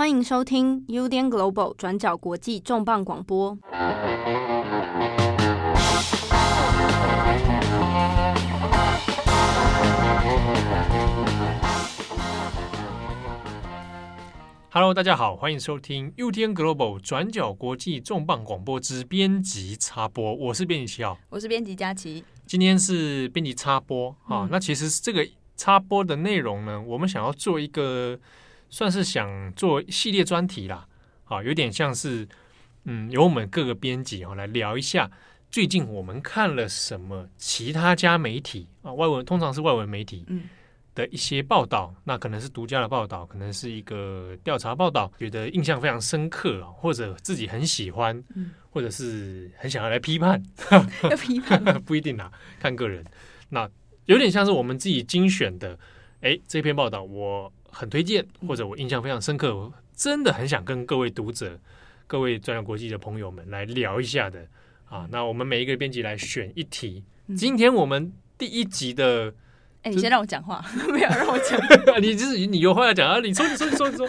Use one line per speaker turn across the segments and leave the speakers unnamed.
欢迎收听 UDN Global 转角国际重磅广播。
Hello，大家好，欢迎收听 UDN Global 转角国际重磅广播之编辑插播。我是编辑七号，
我是编辑佳琪。
今天是编辑插播啊、嗯，那其实这个插播的内容呢，我们想要做一个，算是想做系列专题啦，啊，有点像是嗯，由我们各个编辑哈来聊一下最近我们看了什么其他家媒体啊，外文通常是外文媒体，嗯。的一些报道，那可能是独家的报道，可能是一个调查报道，觉得印象非常深刻，或者自己很喜欢，嗯、或者是很想要来批判，
要批判
不一定啦，看个人。那有点像是我们自己精选的，哎，这篇报道我很推荐，或者我印象非常深刻，我真的很想跟各位读者、各位专业国际的朋友们来聊一下的啊。那我们每一个编辑来选一题，今天我们第一集的。
哎、欸，你先让我讲话，没有让我讲。
你就是你有话要讲啊！你说，你说，你说，你说。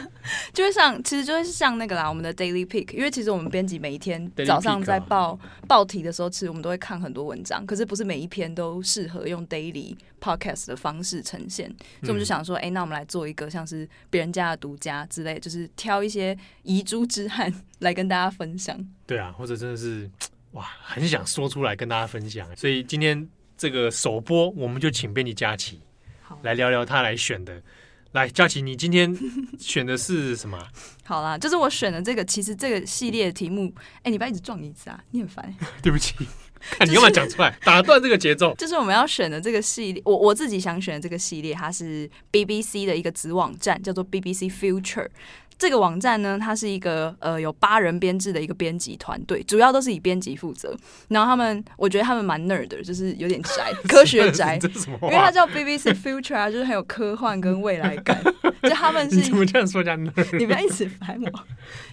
就会像，其实就会像那个啦，我们的 Daily Pick，因为其实我们编辑每一天早上在报报题的时候，其实我们都会看很多文章，可是不是每一篇都适合用 Daily Podcast 的方式呈现，所以我们就想说，哎、欸，那我们来做一个像是别人家的独家之类，就是挑一些遗珠之憾来跟大家分享。
对啊，或者真的是哇，很想说出来跟大家分享，所以今天。这个首播，我们就请编辑佳琪来聊聊他来选的。来，佳琪，你今天 选的是什么？
好啦，就是我选的这个。其实这个系列的题目，哎，你不要一直撞椅子啊，你很烦。
对不起，看你干嘛讲出来，打断这个节奏。
就是我们要选的这个系列，我我自己想选的这个系列，它是 BBC 的一个子网站，叫做 BBC Future。这个网站呢，它是一个呃有八人编制的一个编辑团队，主要都是以编辑负责。然后他们，我觉得他们蛮 nerd 的，就是有点宅，科学宅。因为它叫 BBC Future 啊，就是很有科幻跟未来感。就他们 是
你怎么这样说人家 nerd？
你不要一直烦我。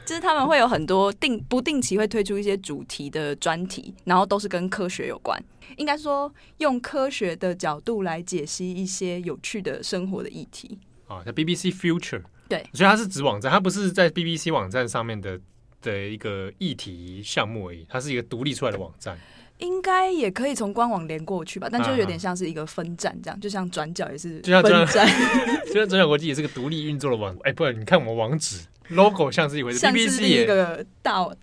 就是他们会有很多定不定期会推出一些主题的专题，然后都是跟科学有关。应该说用科学的角度来解析一些有趣的生活的议题。
啊，叫 BBC Future。
对，
所以它是指网站，它不是在 BBC 网站上面的的一个议题项目而已，它是一个独立出来的网站。
应该也可以从官网连过去吧，但就有点像是一个分站这样，就像转角也是分站，
就像转角国际也是个独立运作的网。哎，不然你看我们网址。logo 像是一回事，BBC
也一个大，我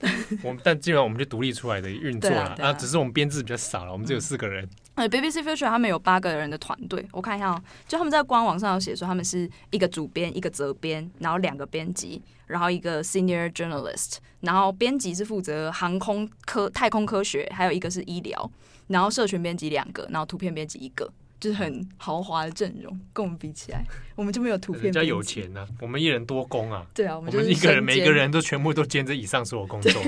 们但基本上我们就独立出来的运作了啊，啊，只是我们编制比较少了，我们只有四个人。
呃、嗯、，BBC Future 他们有八个人的团队，我看一下哦，就他们在官网上有写说他们是一个主编、一个责编，然后两个编辑，然后一个 Senior Journalist，然后编辑是负责航空科、太空科学，还有一个是医疗，然后社群编辑两个，然后图片编辑一个。就是很豪华的阵容，跟我们比起来，我们就没有图片。人
家有钱呢、啊，我们一人多工啊。
对啊，我们，就
我们一个人，每个人都全部都兼着以上所有工作，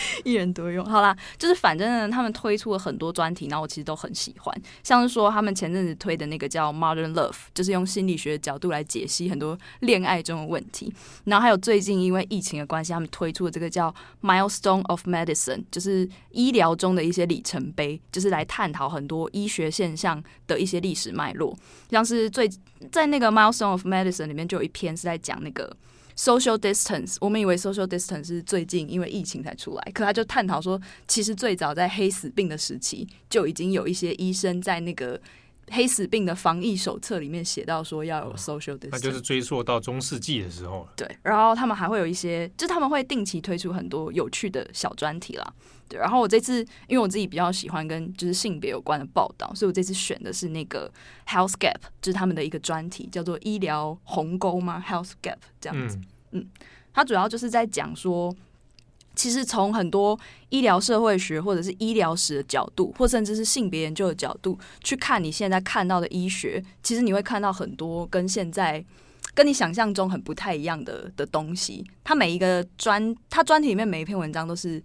一人多用。好啦，就是反正呢，他们推出了很多专题，然后我其实都很喜欢。像是说，他们前阵子推的那个叫 Modern Love，就是用心理学的角度来解析很多恋爱中的问题。然后还有最近因为疫情的关系，他们推出的这个叫 Milestone of Medicine，就是医疗中的一些里程碑，就是来探讨很多医学现象的。一些历史脉络，像是最在那个 Milestone of Medicine 里面就有一篇是在讲那个 social distance。我们以为 social distance 是最近因为疫情才出来，可他就探讨说，其实最早在黑死病的时期就已经有一些医生在那个。黑死病的防疫手册里面写到说要有 social distance，那
就是追溯到中世纪的时候
了。对，然后他们还会有一些，就他们会定期推出很多有趣的小专题啦。对，然后我这次因为我自己比较喜欢跟就是性别有关的报道，所以我这次选的是那个 Health Gap，就是他们的一个专题，叫做医疗鸿沟吗？Health Gap 这样子。嗯，嗯，它主要就是在讲说。其实从很多医疗社会学或者是医疗史的角度，或甚至是性别研究的角度去看你现在看到的医学，其实你会看到很多跟现在跟你想象中很不太一样的的东西。它每一个专，它专题里面每一篇文章都是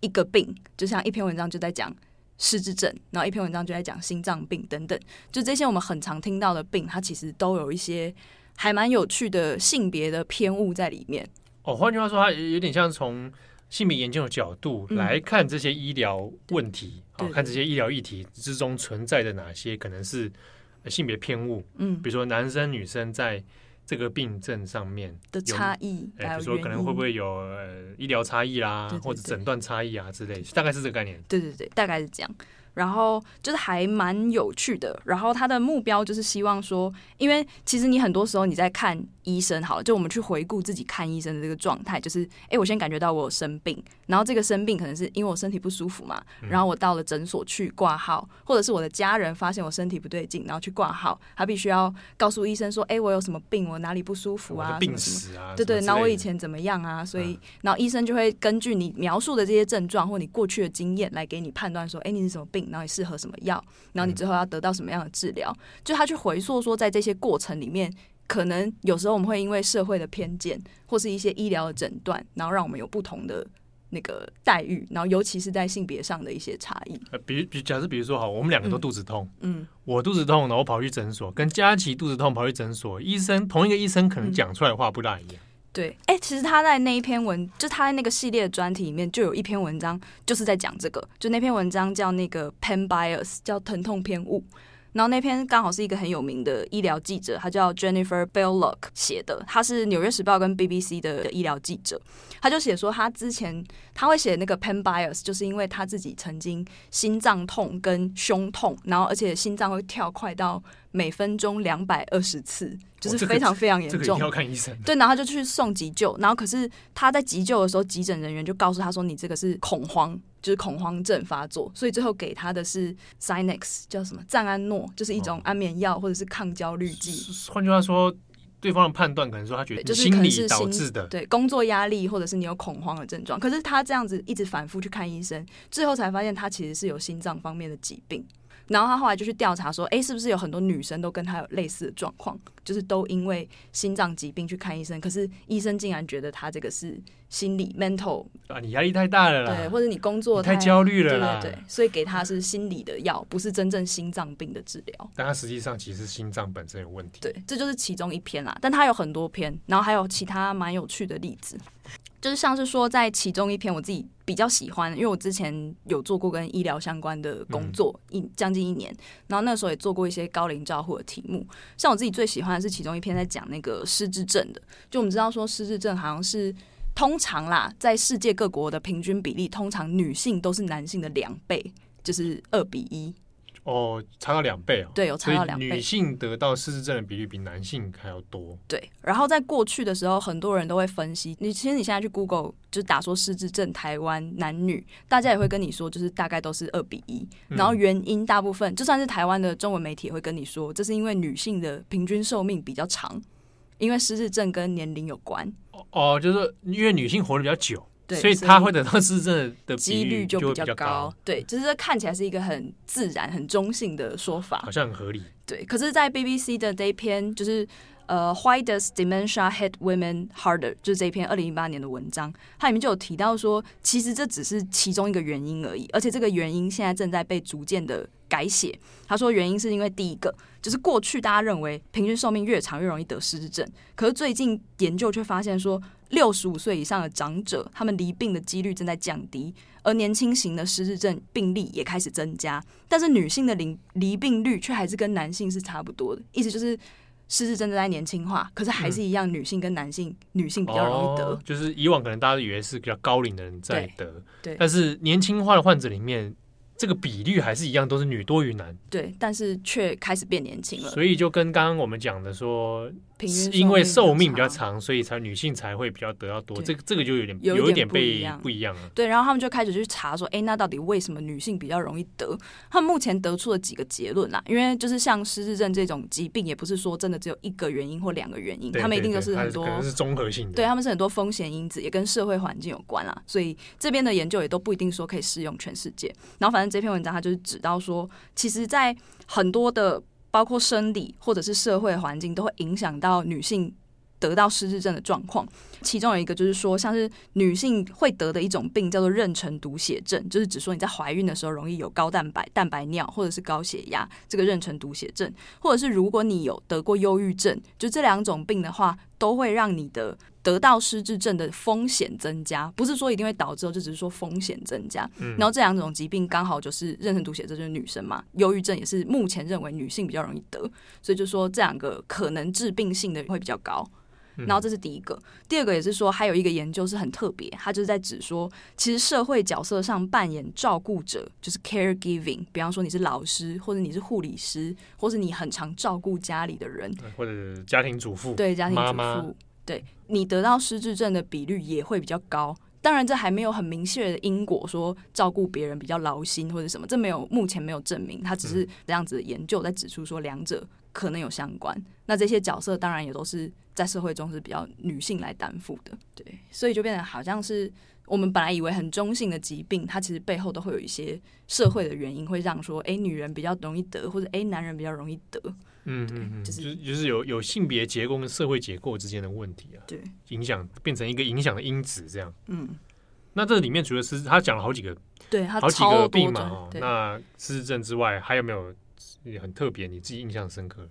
一个病，就像一篇文章就在讲失智症，然后一篇文章就在讲心脏病等等，就这些我们很常听到的病，它其实都有一些还蛮有趣的性别的偏误在里面。
哦，换句话说，它有点像从。性别研究的角度来看这些医疗问题，啊、嗯，看这些医疗议题之中存在的哪些可能是性别偏误，嗯，比如说男生女生在这个病症上面
的差异，
哎，比如说可能会不会有呃医疗差异啦，
对对对。
或者诊断差异啊之类，大概是这个概念。
对对对，大概是这样。然后就是还蛮有趣的。然后他的目标就是希望说，因为其实你很多时候你在看医生，好了，就我们去回顾自己看医生的这个状态，就是哎，我先感觉到我有生病，然后这个生病可能是因为我身体不舒服嘛，然后我到了诊所去挂号，或者是我的家人发现我身体不对劲，然后去挂号，他必须要告诉医生说，哎，我有什么病，我哪里不舒服啊，
病史啊，
对对，然后我以前怎么样啊，所以然后医生就会根据你描述的这些症状或你过去的经验来给你判断说，哎，你是什么病，然后你适合什么药，然后你之后要得到什么样的治疗，嗯、就他去回溯说，在这些过程里面，可能有时候我们会因为社会的偏见或是一些医疗的诊断，然后让我们有不同的那个待遇，然后尤其是在性别上的一些差异。
呃，比比，假设比如说，好，我们两个都肚子痛，
嗯，嗯
我肚子痛，然后我跑去诊所，跟佳琪肚子痛跑去诊所，医生同一个医生可能讲出来的话不大一样。嗯
对，哎、其实他在那一篇文，就他在那个系列的专题里面，就有一篇文章，就是在讲这个。就那篇文章叫那个 Pain Bias，叫疼痛偏误。然后那篇刚好是一个很有名的医疗记者，他叫 Jennifer Belloc 写的，他是《纽约时报》跟 BBC 的医疗记者。他就写说，他之前他会写那个 Pain Bias，就是因为他自己曾经心脏痛跟胸痛，然后而且心脏会跳快到每分钟两百二十次，就是非常非常严重。
这个这个、要看医生。
对，然后他就去送急救，然后可是他在急救的时候，急诊人员就告诉他说：“你这个是恐慌。”就是恐慌症发作，所以最后给他的是 Sinex，叫什么赞安诺，就是一种安眠药或者是抗焦虑剂。
换句话说，对方的判断可能说他觉得就是心理导致的，
对工作压力或者是你有恐慌的症状。可是他这样子一直反复去看医生，最后才发现他其实是有心脏方面的疾病。然后他后来就去调查说，哎，是不是有很多女生都跟他有类似的状况，就是都因为心脏疾病去看医生，可是医生竟然觉得他这个是心理 mental
啊，你压力太大了啦，
对，或者你工作太，
太焦虑了啦，
对对对，所以给他是心理的药，不是真正心脏病的治疗。
但他实际上其实心脏本身有问题。
对，这就是其中一篇啦，但他有很多篇，然后还有其他蛮有趣的例子。就是像是说，在其中一篇我自己比较喜欢，因为我之前有做过跟医疗相关的工作一将近一年，然后那时候也做过一些高龄照护的题目。像我自己最喜欢的是其中一篇在讲那个失智症的。就我们知道说失智症好像是通常啦，在世界各国的平均比例，通常女性都是男性的两倍，就是二比一。
哦，差到两倍哦。
对，有差到两倍。
女性得到失智症的比率比男性还要多。
对，然后在过去的时候，很多人都会分析。你其实你现在去 Google 就打说失智症台湾男女，大家也会跟你说，就是大概都是二比一。然后原因大部分就算是台湾的中文媒体也会跟你说，这是因为女性的平均寿命比较长，因为失智症跟年龄有关。
哦，就是因为女性活得比较久。
对，
所以他会得到失智症的
几率就比较高。
较高
对，就是看起来是一个很自然、很中性的说法，
好像很合理。
对，可是，在 BBC 的这一篇，就是呃，Why does dementia hit women harder？就是这一篇二零一八年的文章，它里面就有提到说，其实这只是其中一个原因而已，而且这个原因现在正在被逐渐的改写。他说，原因是因为第一个，就是过去大家认为平均寿命越长越容易得失智症，可是最近研究却发现说。六十五岁以上的长者，他们离病的几率正在降低，而年轻型的失智症病例也开始增加。但是女性的离离病率却还是跟男性是差不多的，意思就是失智症正在年轻化，可是还是一样，女性跟男性，嗯、女性比较容易得，
哦。就是以往可能大家以为是比较高龄的人在得，
对，对，
但是年轻化的患者里面。这个比率还是一样，都是女多于男。
对，但是却开始变年轻了。
所以就跟刚刚我们讲的说，因为寿命比较长，所以才女性才会比较得到多。这个这个就有点有一点被不一样了。
对，然后他们就开始去查说，哎，那到底为什么女性比较容易得？他们目前得出了几个结论啦。因为就是像失智症这种疾病，也不是说真的只有一个原因或两个原因，他们一定都是很多，
可能是综合性的。
对，他们是很多风险因子，也跟社会环境有关啦。所以这边的研究也都不一定说可以适用全世界。然后反正这篇文章它就是指到说，其实，在很多的包括生理或者是社会环境，都会影响到女性得到失智症的状况。其中有一个就是说，像是女性会得的一种病叫做妊娠毒血症，就是指说你在怀孕的时候容易有高蛋白、蛋白尿或者是高血压，这个妊娠毒血症，或者是如果你有得过忧郁症，就这两种病的话，都会让你的得到失智症的风险增加，不是说一定会导致，就只是说风险增加。然后这两种疾病刚好就是妊娠毒血症，就是女生嘛，忧郁症也是目前认为女性比较容易得，所以就说这两个可能致病性的会比较高。然后这是第一个，第二个也是说，还有一个研究是很特别，它就是在指说，其实社会角色上扮演照顾者，就是 caregiving，比方说你是老师，或者你是护理师，或是你很常照顾家里的人，
或者家庭主妇，
对家庭主妇，
妈妈
对你得到失智症的比率也会比较高。当然，这还没有很明确的因果，说照顾别人比较劳心或者什么，这没有目前没有证明，他只是这样子的研究在指出说两者可能有相关。那这些角色当然也都是。在社会中是比较女性来担负的，对，所以就变得好像是我们本来以为很中性的疾病，它其实背后都会有一些社会的原因，会让说，哎、欸，女人比较容易得，或者哎、欸，男人比较容易得，
嗯嗯嗯，就是就是有有性别结构跟社会结构之间的问题啊，
对，
影响变成一个影响的因子这样，
嗯，
那这里面除了是他讲了好几个，
对，他
好几个病嘛，哦，那失智症之外，还有没有也很特别，你自己印象深刻？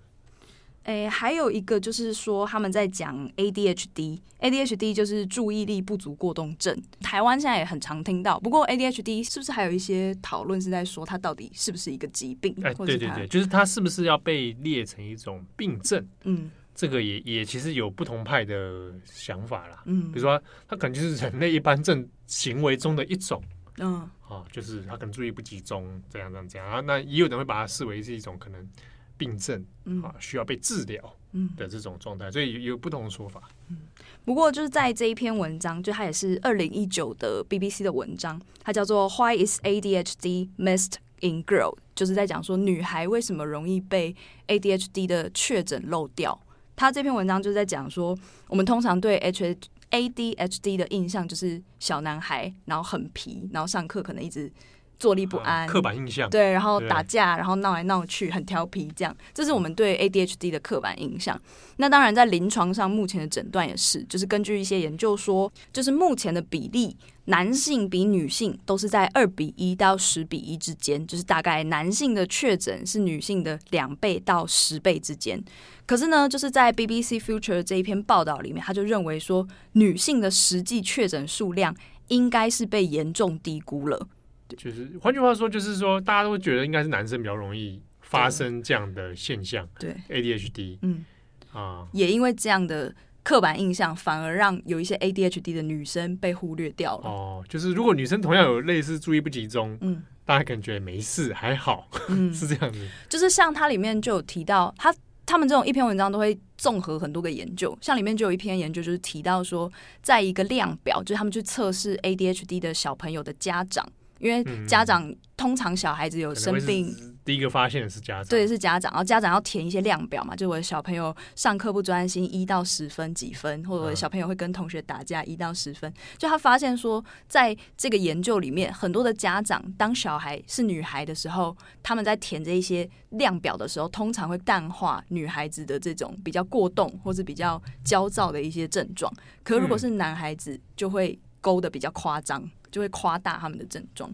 诶，还有一个就是说，他们在讲 ADHD，ADHD 就是注意力不足过动症。台湾现在也很常听到，不过 ADHD 是不是还有一些讨论是在说它到底是不是一个疾病？
哎，对对对，就是它是不是要被列成一种病症？
嗯，
这个也也其实有不同派的想法啦。
嗯，
比如说它可能就是人类一般症行为中的一种。
嗯，
啊，就是他可能注意不集中，这样这样这样啊。那也有人会把它视为是一种可能。病症，啊，需要被治疗，的这种状态，所以有有不同的说法。
嗯，不过就是在这一篇文章，就它也是二零一九的 BBC 的文章，它叫做 Why is ADHD missed in girl？就是在讲说女孩为什么容易被 ADHD 的确诊漏掉。他这篇文章就是在讲说，我们通常对 H ADHD 的印象就是小男孩，然后很皮，然后上课可能一直。坐立不安，
刻板印象。
对，然后打架，然后闹来闹去，很调皮，这样，这是我们对 ADHD 的刻板印象。那当然，在临床上，目前的诊断也是，就是根据一些研究说，就是目前的比例，男性比女性都是在二比一到十比一之间，就是大概男性的确诊是女性的两倍到十倍之间。可是呢，就是在 BBC Future 这一篇报道里面，他就认为说，女性的实际确诊数量应该是被严重低估了。
就是换句话说，就是说，大家都觉得应该是男生比较容易发生这样的现象。
对
，ADHD，
嗯
啊，
也因为这样的刻板印象，反而让有一些 ADHD 的女生被忽略掉了。
哦，就是如果女生同样有类似注意不集中，
嗯，
大家感觉没事还好，嗯，是这样子。
就是像它里面就有提到，他他们这种一篇文章都会综合很多个研究，像里面就有一篇研究就是提到说，在一个量表，就是他们去测试 ADHD 的小朋友的家长。因为家长通常小孩子有生病，
第一个发现的是家长，
对，是家长。然后家长要填一些量表嘛，就我的小朋友上课不专心，一到十分几分，或者我的小朋友会跟同学打架，一到十分。就他发现说，在这个研究里面，很多的家长当小孩是女孩的时候，他们在填这一些量表的时候，通常会淡化女孩子的这种比较过动或是比较焦躁的一些症状。可如果是男孩子，就会勾的比较夸张。就会夸大他们的症状。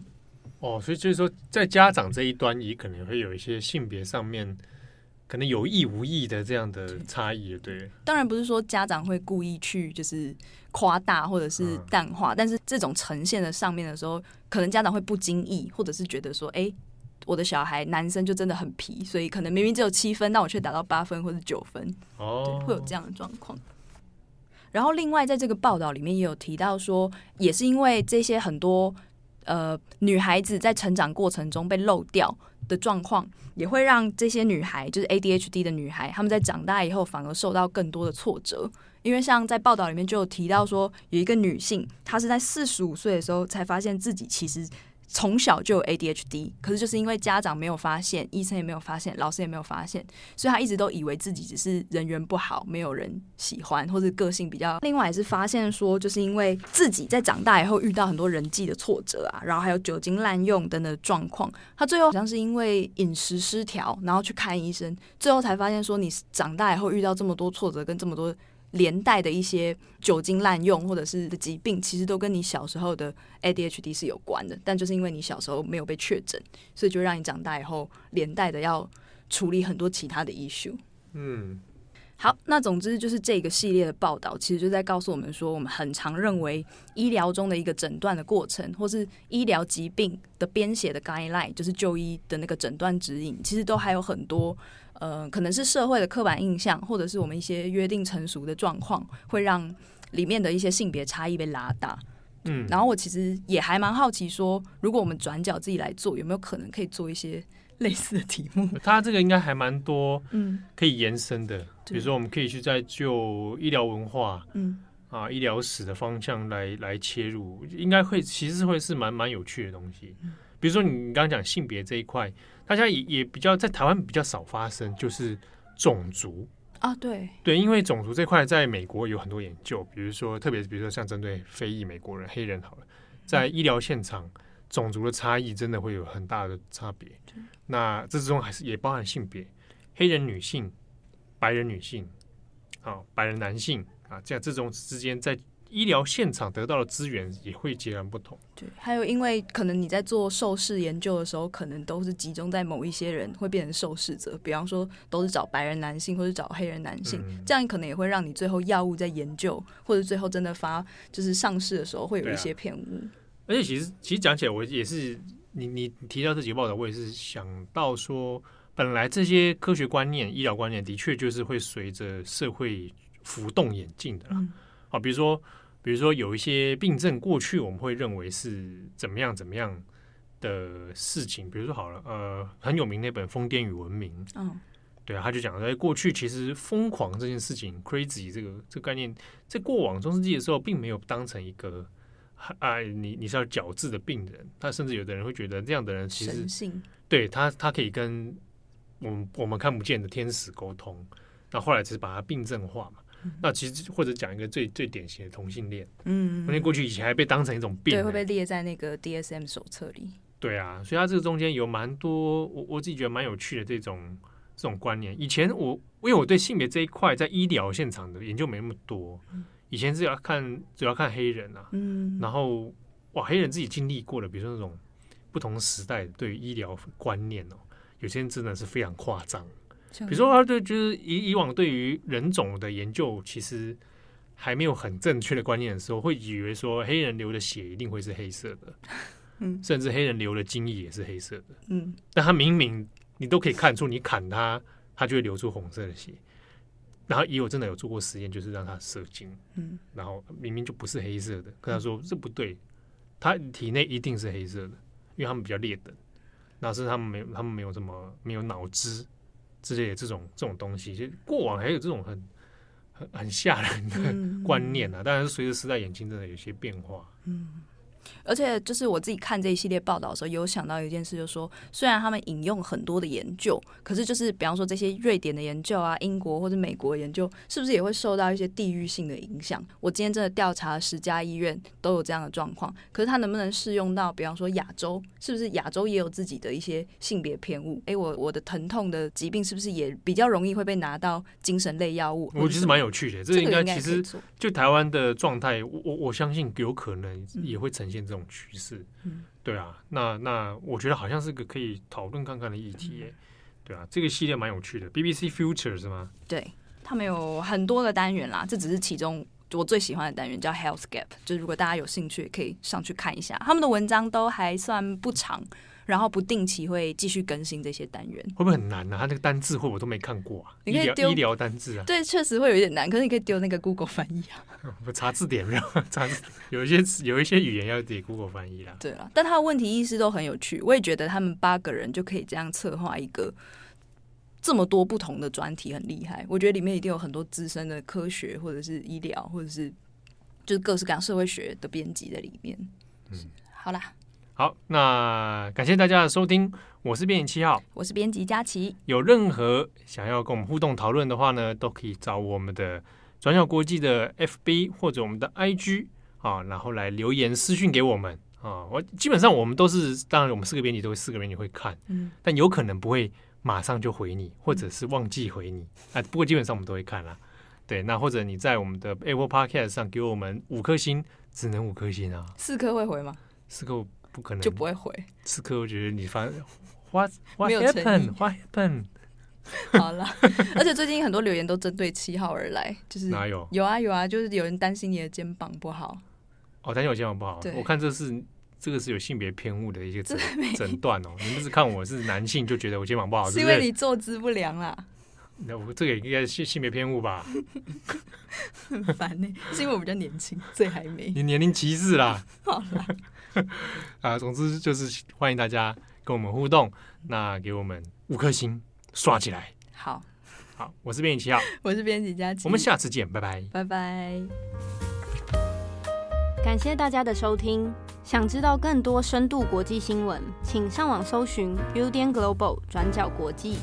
哦，所以就是说，在家长这一端也可能会有一些性别上面可能有意无意的这样的差异，对。
当然不是说家长会故意去就是夸大或者是淡化，嗯，但是这种呈现的上面的时候，可能家长会不经意，或者是觉得说，哎，我的小孩男生就真的很皮，所以可能明明只有七分，但我却达到八分或者九分，
哦，
会有这样的状况。然后，另外在这个报道里面也有提到说，也是因为这些很多呃女孩子在成长过程中被漏掉的状况，也会让这些女孩，就是 ADHD 的女孩，她们在长大以后反而受到更多的挫折。因为像在报道里面就有提到说，有一个女性，她是在四十五岁的时候才发现自己其实。从小就有 ADHD，可是就是因为家长没有发现，医生也没有发现，老师也没有发现，所以他一直都以为自己只是人缘不好，没有人喜欢，或者个性比较。另外也是发现说，就是因为自己在长大以后遇到很多人际的挫折啊，然后还有酒精滥用等等状况，他最后好像是因为饮食失调，然后去看医生，最后才发现说，你长大以后遇到这么多挫折跟这么多。连带的一些酒精滥用或者是的疾病，其实都跟你小时候的 ADHD 是有关的。但就是因为你小时候没有被确诊，所以就让你长大以后连带的要处理很多其他的 issue。
嗯，
好，那总之就是这个系列的报道，其实就在告诉我们说，我们很常认为医疗中的一个诊断的过程，或是医疗疾病的编写的 guideline，就是就医的那个诊断指引，其实都还有很多，呃，可能是社会的刻板印象，或者是我们一些约定成熟的状况，会让里面的一些性别差异被拉大。嗯，然后我其实也还蛮好奇说，如果我们转角自己来做，有没有可能可以做一些？类似的题目，
它这个应该还蛮多，嗯，可以延伸的。嗯、比如说，我们可以去在就医疗文化，嗯。啊，医疗史的方向来来切入，应该会其实会是蛮蛮有趣的东西。嗯、比如说，你刚刚讲性别这一块，大家也也比较在台湾比较少发生，就是种族。
啊，对。
对，因为种族这块在美国有很多研究，比如说，特别是比如说像针对非裔美国人、黑人，好了，在医疗现场。嗯种族的差异真的会有很大的差别，那这之中还是也包含性别，黑人女性、白人女性，啊，白人男性啊，这样这种之间在医疗现场得到的资源也会截然不同。
对，还有因为可能你在做受试研究的时候，可能都是集中在某一些人会变成受试者，比方说都是找白人男性或者找黑人男性，嗯、这样可能也会让你最后药物在研究或者最后真的发就是上市的时候会有一些偏误。
而且其实，其实讲起来，我也是你你提到这几个报道，我也是想到说，本来这些科学观念、医疗观念的确就是会随着社会浮动演进的啦。好，比如说，比如说有一些病症，过去我们会认为是怎么样怎么样的事情。比如说好了，呃，很有名那本《疯癫与文明》。嗯，对啊，他就讲在过去其实疯狂这件事情，crazy 这个这个概念，在过往中世纪的时候，并没有当成一个。啊，你你是要矫治的病人，他甚至有的人会觉得这样的人其
实
对他，他可以跟我们我们看不见的天使沟通。那后来只是把它病症化嘛。嗯、那其实或者讲一个最最典型的同性恋，嗯，因为过去以前还被当成一种病，
对，会被列在那个 DSM 手册里。
对啊，所以它这个中间有蛮多我我自己觉得蛮有趣的这种这种观念。以前我因为我对性别这一块在医疗现场的研究没那么多。嗯以前是要看，主要看黑人啊，嗯，然后哇，黑人自己经历过的，比如说那种不同时代对于医疗观念哦，有些人真的是非常夸张。比如说他对就是以以往对于人种的研究，其实还没有很正确的观念的时候，会以为说黑人流的血一定会是黑色的，嗯，甚至黑人流的精液也是黑色的，嗯，但他明明你都可以看出，你砍他，他就会流出红色的血。然后也有真的有做过实验，就是让他射精，嗯，然后明明就不是黑色的，跟他说这不对，他体内一定是黑色的，因为他们比较劣等，那是他们没有他们没有这么没有脑子之类的这种这种东西，其实过往还有这种很很很吓人的观念啊，当然是随着时代演进，真的有些变化，嗯。
而且，就是我自己看这一系列报道的时候，有想到一件事，就是说，虽然他们引用很多的研究，可是就是比方说这些瑞典的研究啊、英国或者美国的研究，是不是也会受到一些地域性的影响？我今天真的调查了十家医院，都有这样的状况，可是它能不能适用到，比方说亚洲，是不是亚洲也有自己的一些性别偏误？哎，我我的疼痛的疾病是不是也比较容易会被拿到精神类药物？
我觉得蛮有趣的，这个应该其实就台湾的状态，我我我相信有可能也会呈现这种趋势，嗯，对啊，那那我觉得好像是个可以讨论看看的议题，嗯，对啊，这个系列蛮有趣的，BBC Future 是吗？
对，他们有很多个单元啦，这只是其中我最喜欢的单元，叫 Health Gap，就是如果大家有兴趣，可以上去看一下，他们的文章都还算不长。然后不定期会继续更新这些单元，
会不会很难呢、啊？他那个单字会不会都没看过啊？你可以丢医疗单字啊？
对，确实会有一点难。可是你可以丢那个 Google 翻译啊。
我查字典没有？查字典有一些有一些语言要得 Google 翻译啦。
对啊，但他的问题意识都很有趣。我也觉得他们八个人就可以这样策划一个这么多不同的专题，很厉害。我觉得里面一定有很多资深的科学或者是医疗或者是就是各式各样社会学的编辑在里面。嗯，好啦。
好，那感谢大家的收听，我是编辑七号，
我是编辑佳琪。
有任何想要跟我们互动讨论的话呢，都可以找我们的转角国际的 FB 或者我们的 IG 啊，然后来留言私讯给我们啊。我基本上我们都是，当然我们四个编辑都会四个编辑会看，嗯，但有可能不会马上就回你，或者是忘记回你啊。不过基本上我们都会看啦。对，那或者你在我们的 Apple Podcast 上给我们五颗星，只能五颗星啊。
四颗会回吗？
四颗。不可能
就不会回。
此刻我觉得你发 what what happened what happened
好了，而且最近很多留言都针对七号而来，就是
哪有？
有啊有啊，就是有人担心你的肩膀不好。
哦，担心我肩膀不好。
对
我看这是这个是有性别偏误的一个诊诊断哦。你们是看我是男性就觉得我肩膀不好，
是因为你坐姿不良啦。
那我这个应该是性性别偏误吧？
很烦呢，是因为我比较年轻，所以还没。
你年龄歧视啦。
好啦
啊，总之就是欢迎大家跟我们互动，那给我们五颗星刷起来。
好，
好，我是编辑七号，
我是编辑佳琪，
我们下次见，拜拜，
拜拜。
感谢大家的收听。想知道更多深度国际新闻，请上网搜寻 Udan Global 转角国际。